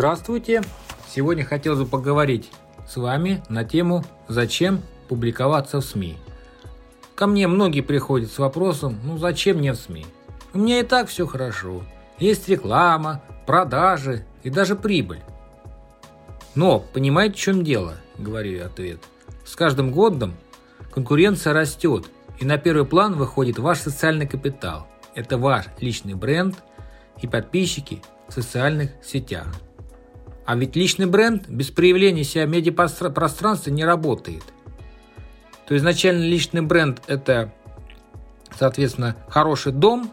Здравствуйте! Сегодня хотел бы поговорить с вами на тему «Зачем публиковаться в СМИ?». Ко мне многие приходят с вопросом «Ну зачем мне в СМИ?». У меня и так все хорошо. Есть реклама, продажи и даже прибыль. Но понимаете, в чем дело, говорю я ответ. С каждым годом конкуренция растет, и на первый план выходит ваш социальный капитал. Это ваш личный бренд и подписчики в социальных сетях. А ведь личный бренд без проявления себя в медиапространстве не работает. То изначально личный бренд – это, соответственно, хороший дом,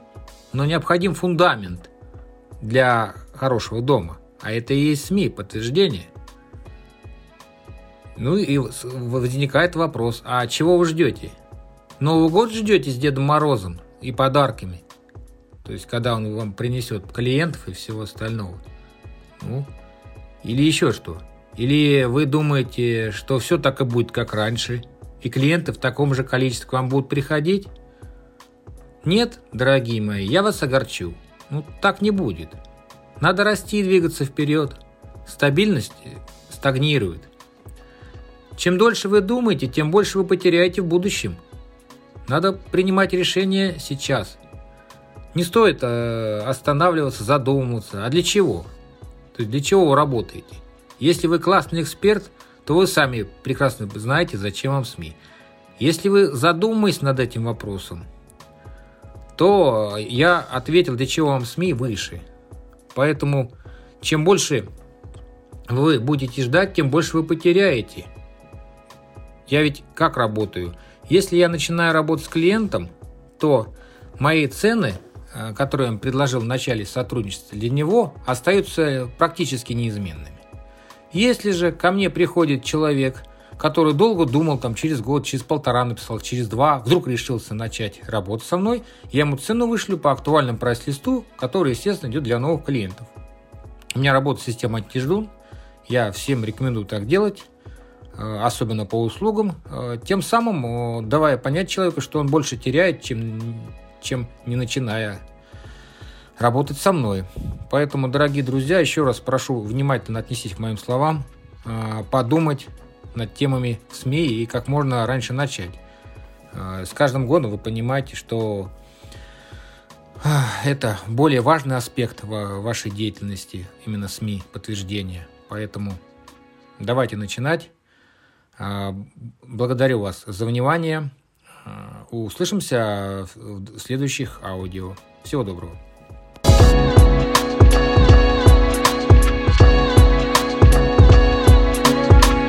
но необходим фундамент для хорошего дома. А это и есть СМИ, подтверждение. Ну и возникает вопрос, а чего вы ждете? Новый год ждете с Дедом Морозом и подарками? То есть, когда он вам принесет клиентов и всего остального. Ну, или еще что? Или вы думаете, что все так и будет, как раньше, и клиенты в таком же количестве к вам будут приходить? Нет, дорогие мои, я вас огорчу. Ну, так не будет. Надо расти и двигаться вперед. Стабильность стагнирует. Чем дольше вы думаете, тем больше вы потеряете в будущем. Надо принимать решения сейчас. Не стоит э, останавливаться, задумываться. А для чего? То есть для чего вы работаете? Если вы классный эксперт, то вы сами прекрасно знаете, зачем вам СМИ. Если вы задумаетесь над этим вопросом, то я ответил, для чего вам СМИ выше. Поэтому чем больше вы будете ждать, тем больше вы потеряете. Я ведь как работаю? Если я начинаю работать с клиентом, то мои цены которые он предложил в начале сотрудничества, для него остаются практически неизменными. Если же ко мне приходит человек, который долго думал, там, через год, через полтора написал, через два, вдруг решился начать работать со мной, я ему цену вышлю по актуальному прайс-листу, который, естественно, идет для новых клиентов. У меня работает система антиждун, я всем рекомендую так делать, э, особенно по услугам, э, тем самым давая понять человеку, что он больше теряет, чем чем не начиная работать со мной. Поэтому, дорогие друзья, еще раз прошу внимательно отнестись к моим словам, а, подумать над темами СМИ и как можно раньше начать. А, с каждым годом вы понимаете, что а, это более важный аспект вашей деятельности, именно СМИ, подтверждение. Поэтому давайте начинать. Благодарю вас за внимание. Услышимся в следующих аудио. Всего доброго.